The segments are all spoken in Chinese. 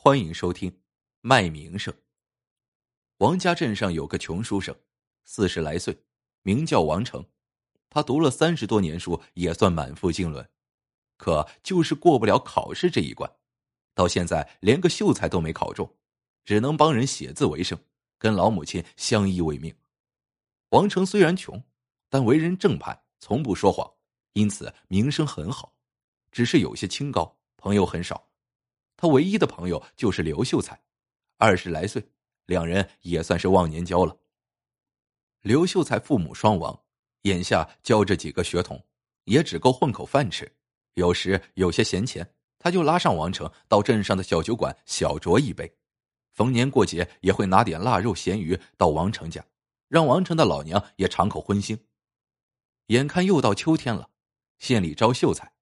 欢迎收听《卖名声》。王家镇上有个穷书生，四十来岁，名叫王成。他读了三十多年书，也算满腹经纶，可就是过不了考试这一关。到现在连个秀才都没考中，只能帮人写字为生，跟老母亲相依为命。王成虽然穷，但为人正派，从不说谎，因此名声很好。只是有些清高，朋友很少。他唯一的朋友就是刘秀才，二十来岁，两人也算是忘年交了。刘秀才父母双亡，眼下教着几个学童，也只够混口饭吃。有时有些闲钱，他就拉上王成到镇上的小酒馆小酌一杯。逢年过节也会拿点腊肉、咸鱼到王成家，让王成的老娘也尝口荤腥。眼看又到秋天了，县里招秀才，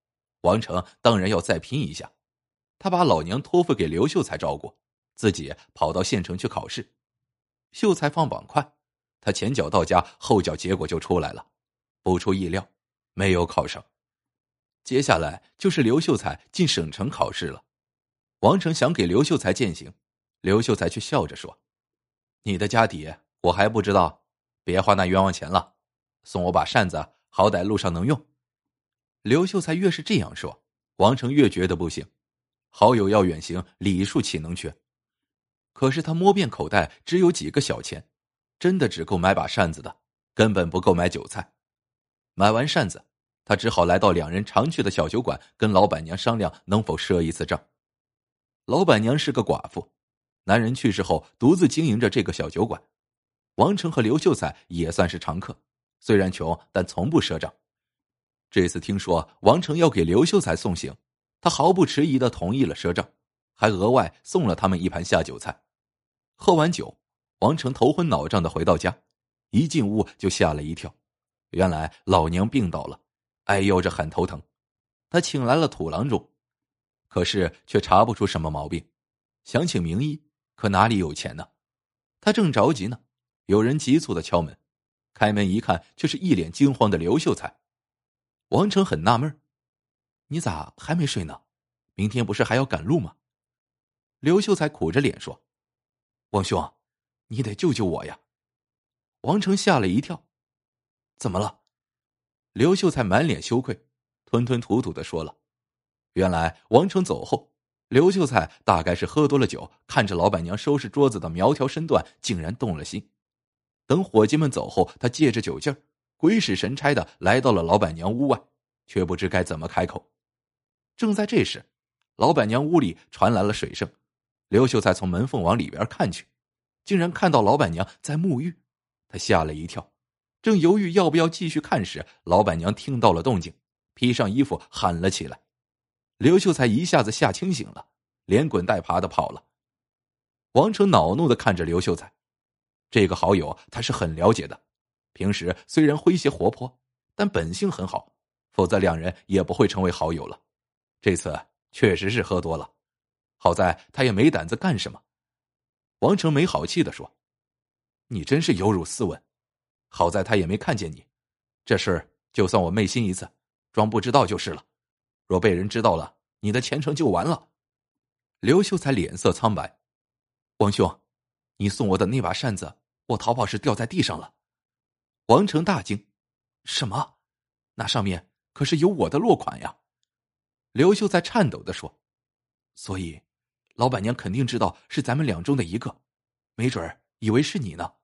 王成当然要再拼一下。他把老娘托付给刘秀才照顾，自己跑到县城去考试。秀才放榜快，他前脚到家，后脚结果就出来了。不出意料，没有考上。接下来就是刘秀才进省城考试了。王成想给刘秀才践行，刘秀才却笑着说：“你的家底我还不知道，别花那冤枉钱了，送我把扇子，好歹路上能用。”刘秀才越是这样说，王成越觉得不行。好友要远行，礼数岂能缺？可是他摸遍口袋，只有几个小钱，真的只够买把扇子的，根本不够买酒菜。买完扇子，他只好来到两人常去的小酒馆，跟老板娘商量能否赊一次账。老板娘是个寡妇，男人去世后独自经营着这个小酒馆。王成和刘秀才也算是常客，虽然穷，但从不赊账。这次听说王成要给刘秀才送行。他毫不迟疑的同意了赊账，还额外送了他们一盘下酒菜。喝完酒，王成头昏脑胀的回到家，一进屋就吓了一跳，原来老娘病倒了，哎呦着喊头疼。他请来了土郎中，可是却查不出什么毛病，想请名医，可哪里有钱呢？他正着急呢，有人急促的敲门，开门一看，却是一脸惊慌的刘秀才。王成很纳闷你咋还没睡呢？明天不是还要赶路吗？刘秀才苦着脸说：“王兄，你得救救我呀！”王成吓了一跳：“怎么了？”刘秀才满脸羞愧，吞吞吐吐的说了：“原来王成走后，刘秀才大概是喝多了酒，看着老板娘收拾桌子的苗条身段，竟然动了心。等伙计们走后，他借着酒劲儿，鬼使神差的来到了老板娘屋外，却不知该怎么开口。”正在这时，老板娘屋里传来了水声。刘秀才从门缝往里边看去，竟然看到老板娘在沐浴。他吓了一跳，正犹豫要不要继续看时，老板娘听到了动静，披上衣服喊了起来。刘秀才一下子吓清醒了，连滚带爬的跑了。王成恼怒的看着刘秀才，这个好友他是很了解的，平时虽然诙谐活泼，但本性很好，否则两人也不会成为好友了。这次确实是喝多了，好在他也没胆子干什么。王成没好气的说：“你真是有辱斯文。好在他也没看见你，这事就算我昧心一次，装不知道就是了。若被人知道了，你的前程就完了。”刘秀才脸色苍白：“王兄，你送我的那把扇子，我逃跑时掉在地上了。”王成大惊：“什么？那上面可是有我的落款呀！”刘秀才颤抖的说：“所以，老板娘肯定知道是咱们两中的一个，没准儿以为是你呢。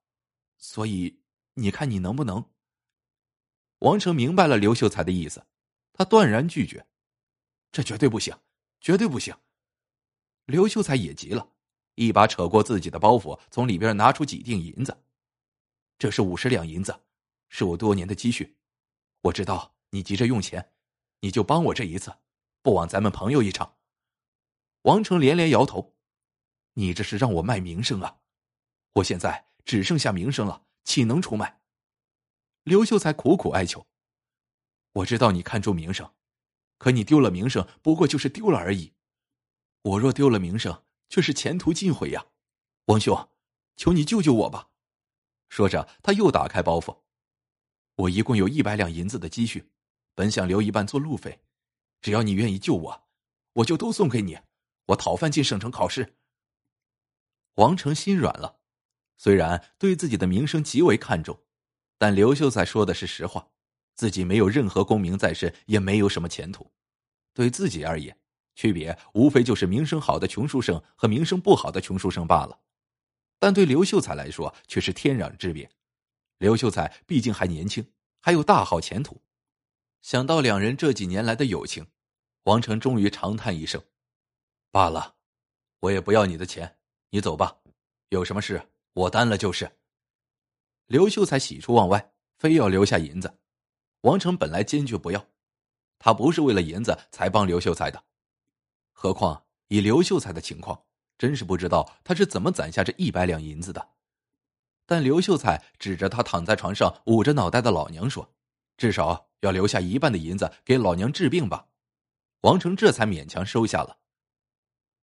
所以，你看你能不能？”王成明白了刘秀才的意思，他断然拒绝：“这绝对不行，绝对不行！”刘秀才也急了，一把扯过自己的包袱，从里边拿出几锭银子：“这是五十两银子，是我多年的积蓄。我知道你急着用钱，你就帮我这一次。”不枉咱们朋友一场。王成连连摇头：“你这是让我卖名声啊！我现在只剩下名声了，岂能出卖？”刘秀才苦苦哀求：“我知道你看重名声，可你丢了名声，不过就是丢了而已。我若丢了名声，却是前途尽毁呀！王兄，求你救救我吧！”说着，他又打开包袱：“我一共有一百两银子的积蓄，本想留一半做路费。”只要你愿意救我，我就都送给你。我讨饭进省城考试，王成心软了，虽然对自己的名声极为看重，但刘秀才说的是实话，自己没有任何功名在身，也没有什么前途。对自己而言，区别无非就是名声好的穷书生和名声不好的穷书生罢了。但对刘秀才来说却是天壤之别。刘秀才毕竟还年轻，还有大好前途。想到两人这几年来的友情，王成终于长叹一声：“罢了，我也不要你的钱，你走吧。有什么事我担了就是。”刘秀才喜出望外，非要留下银子。王成本来坚决不要。他不是为了银子才帮刘秀才的，何况以刘秀才的情况，真是不知道他是怎么攒下这一百两银子的。但刘秀才指着他躺在床上捂着脑袋的老娘说：“至少要留下一半的银子给老娘治病吧。”王成这才勉强收下了。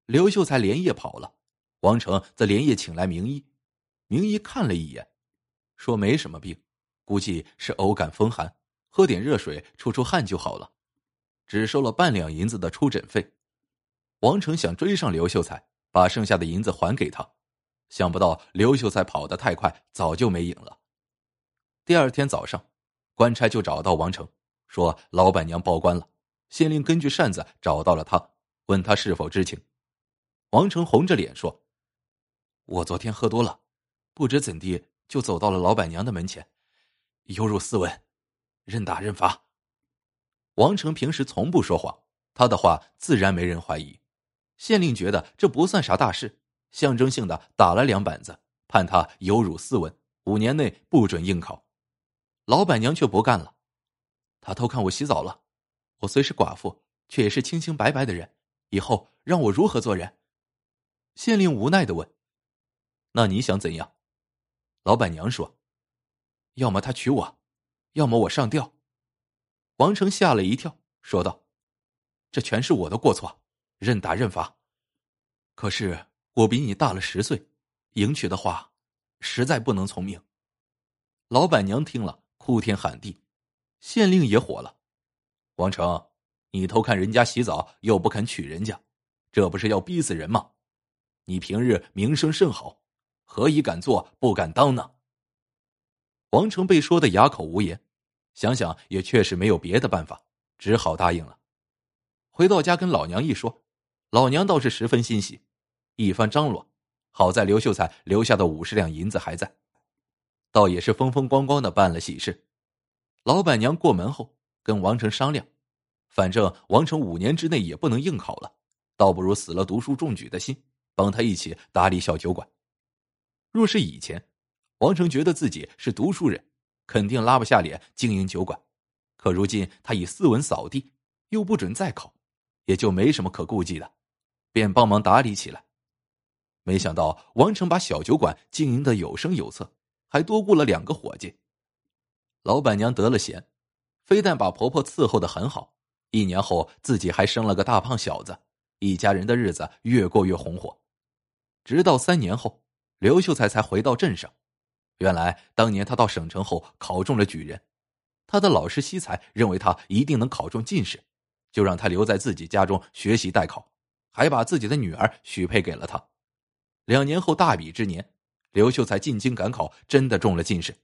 刘秀才连夜跑了，王成则连夜请来名医。名医看了一眼，说没什么病，估计是偶感风寒，喝点热水出出汗就好了。只收了半两银子的出诊费，王成想追上刘秀才，把剩下的银子还给他，想不到刘秀才跑得太快，早就没影了。第二天早上，官差就找到王成，说老板娘报官了，县令根据扇子找到了他，问他是否知情。王成红着脸说：“我昨天喝多了，不知怎地就走到了老板娘的门前，有辱斯文，认打认罚。”王成平时从不说谎，他的话自然没人怀疑。县令觉得这不算啥大事，象征性的打了两板子，判他有辱斯文，五年内不准应考。老板娘却不干了，他偷看我洗澡了。我虽是寡妇，却也是清清白白的人，以后让我如何做人？县令无奈的问：“那你想怎样？”老板娘说：“要么他娶我，要么我上吊。”王成吓了一跳，说道：“这全是我的过错，认打认罚。可是我比你大了十岁，迎娶的话，实在不能从命。”老板娘听了，哭天喊地，县令也火了：“王成，你偷看人家洗澡，又不肯娶人家，这不是要逼死人吗？你平日名声甚好，何以敢做不敢当呢？”王成被说的哑口无言。想想也确实没有别的办法，只好答应了。回到家跟老娘一说，老娘倒是十分欣喜，一番张罗，好在刘秀才留下的五十两银子还在，倒也是风风光光的办了喜事。老板娘过门后跟王成商量，反正王成五年之内也不能应考了，倒不如死了读书中举的心，帮他一起打理小酒馆。若是以前，王成觉得自己是读书人。肯定拉不下脸经营酒馆，可如今他已斯文扫地，又不准再考，也就没什么可顾忌的，便帮忙打理起来。没想到王成把小酒馆经营的有声有色，还多雇了两个伙计。老板娘得了闲，非但把婆婆伺候的很好，一年后自己还生了个大胖小子，一家人的日子越过越红火。直到三年后，刘秀才才回到镇上。原来当年他到省城后考中了举人，他的老师惜才认为他一定能考中进士，就让他留在自己家中学习代考，还把自己的女儿许配给了他。两年后大比之年，刘秀才进京赶考，真的中了进士。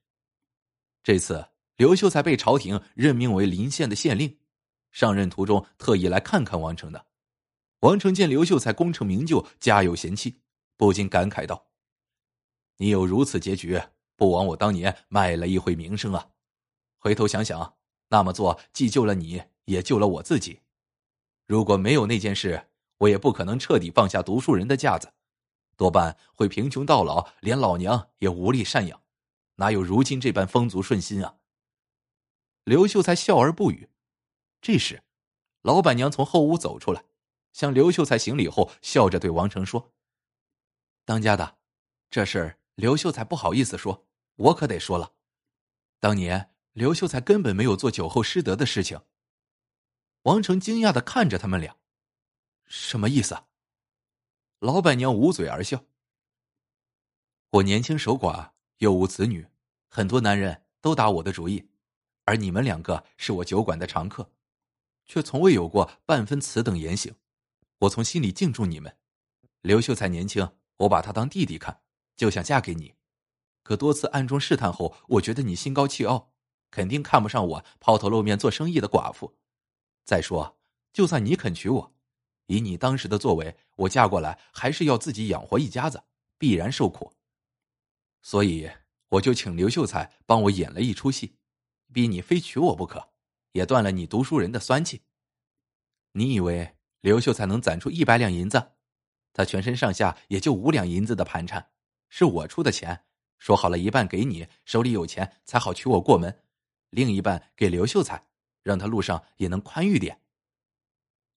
这次刘秀才被朝廷任命为临县的县令，上任途中特意来看看王成的。王成见刘秀才功成名就，家有贤妻，不禁感慨道：“你有如此结局。”不枉我当年卖了一回名声啊！回头想想，那么做既救了你，也救了我自己。如果没有那件事，我也不可能彻底放下读书人的架子，多半会贫穷到老，连老娘也无力赡养，哪有如今这般丰足顺心啊？刘秀才笑而不语。这时，老板娘从后屋走出来，向刘秀才行礼后，笑着对王成说：“当家的，这事儿。”刘秀才不好意思说，我可得说了。当年刘秀才根本没有做酒后失德的事情。王成惊讶的看着他们俩，什么意思？老板娘捂嘴而笑。我年轻守寡，又无子女，很多男人都打我的主意，而你们两个是我酒馆的常客，却从未有过半分此等言行。我从心里敬重你们。刘秀才年轻，我把他当弟弟看，就想嫁给你。可多次暗中试探后，我觉得你心高气傲，肯定看不上我抛头露面做生意的寡妇。再说，就算你肯娶我，以你当时的作为，我嫁过来还是要自己养活一家子，必然受苦。所以，我就请刘秀才帮我演了一出戏，逼你非娶我不可，也断了你读书人的酸气。你以为刘秀才能攒出一百两银子？他全身上下也就五两银子的盘缠，是我出的钱。说好了一半给你，手里有钱才好娶我过门，另一半给刘秀才，让他路上也能宽裕点。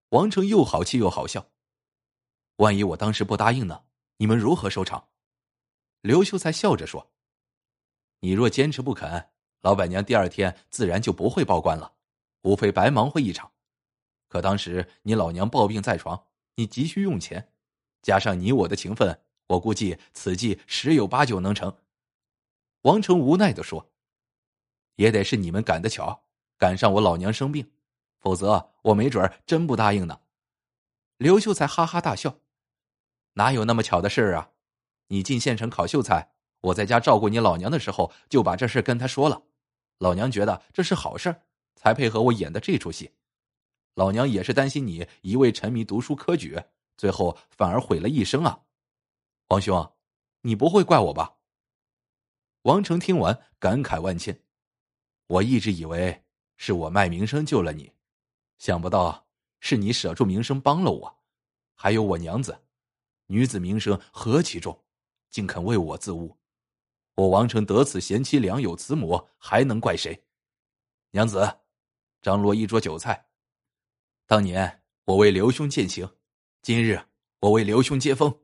王成又好气又好笑，万一我当时不答应呢？你们如何收场？刘秀才笑着说：“你若坚持不肯，老板娘第二天自然就不会报官了，无非白忙活一场。可当时你老娘抱病在床，你急需用钱，加上你我的情分，我估计此计十有八九能成。”王成无奈的说：“也得是你们赶得巧，赶上我老娘生病，否则我没准真不答应呢。”刘秀才哈哈大笑：“哪有那么巧的事啊？你进县城考秀才，我在家照顾你老娘的时候，就把这事跟他说了。老娘觉得这是好事才配合我演的这出戏。老娘也是担心你一味沉迷读书科举，最后反而毁了一生啊！王兄，你不会怪我吧？”王成听完，感慨万千。我一直以为是我卖名声救了你，想不到是你舍住名声帮了我。还有我娘子，女子名声何其重，竟肯为我自污。我王成得此贤妻良友慈母，还能怪谁？娘子，张罗一桌酒菜。当年我为刘兄饯行，今日我为刘兄接风。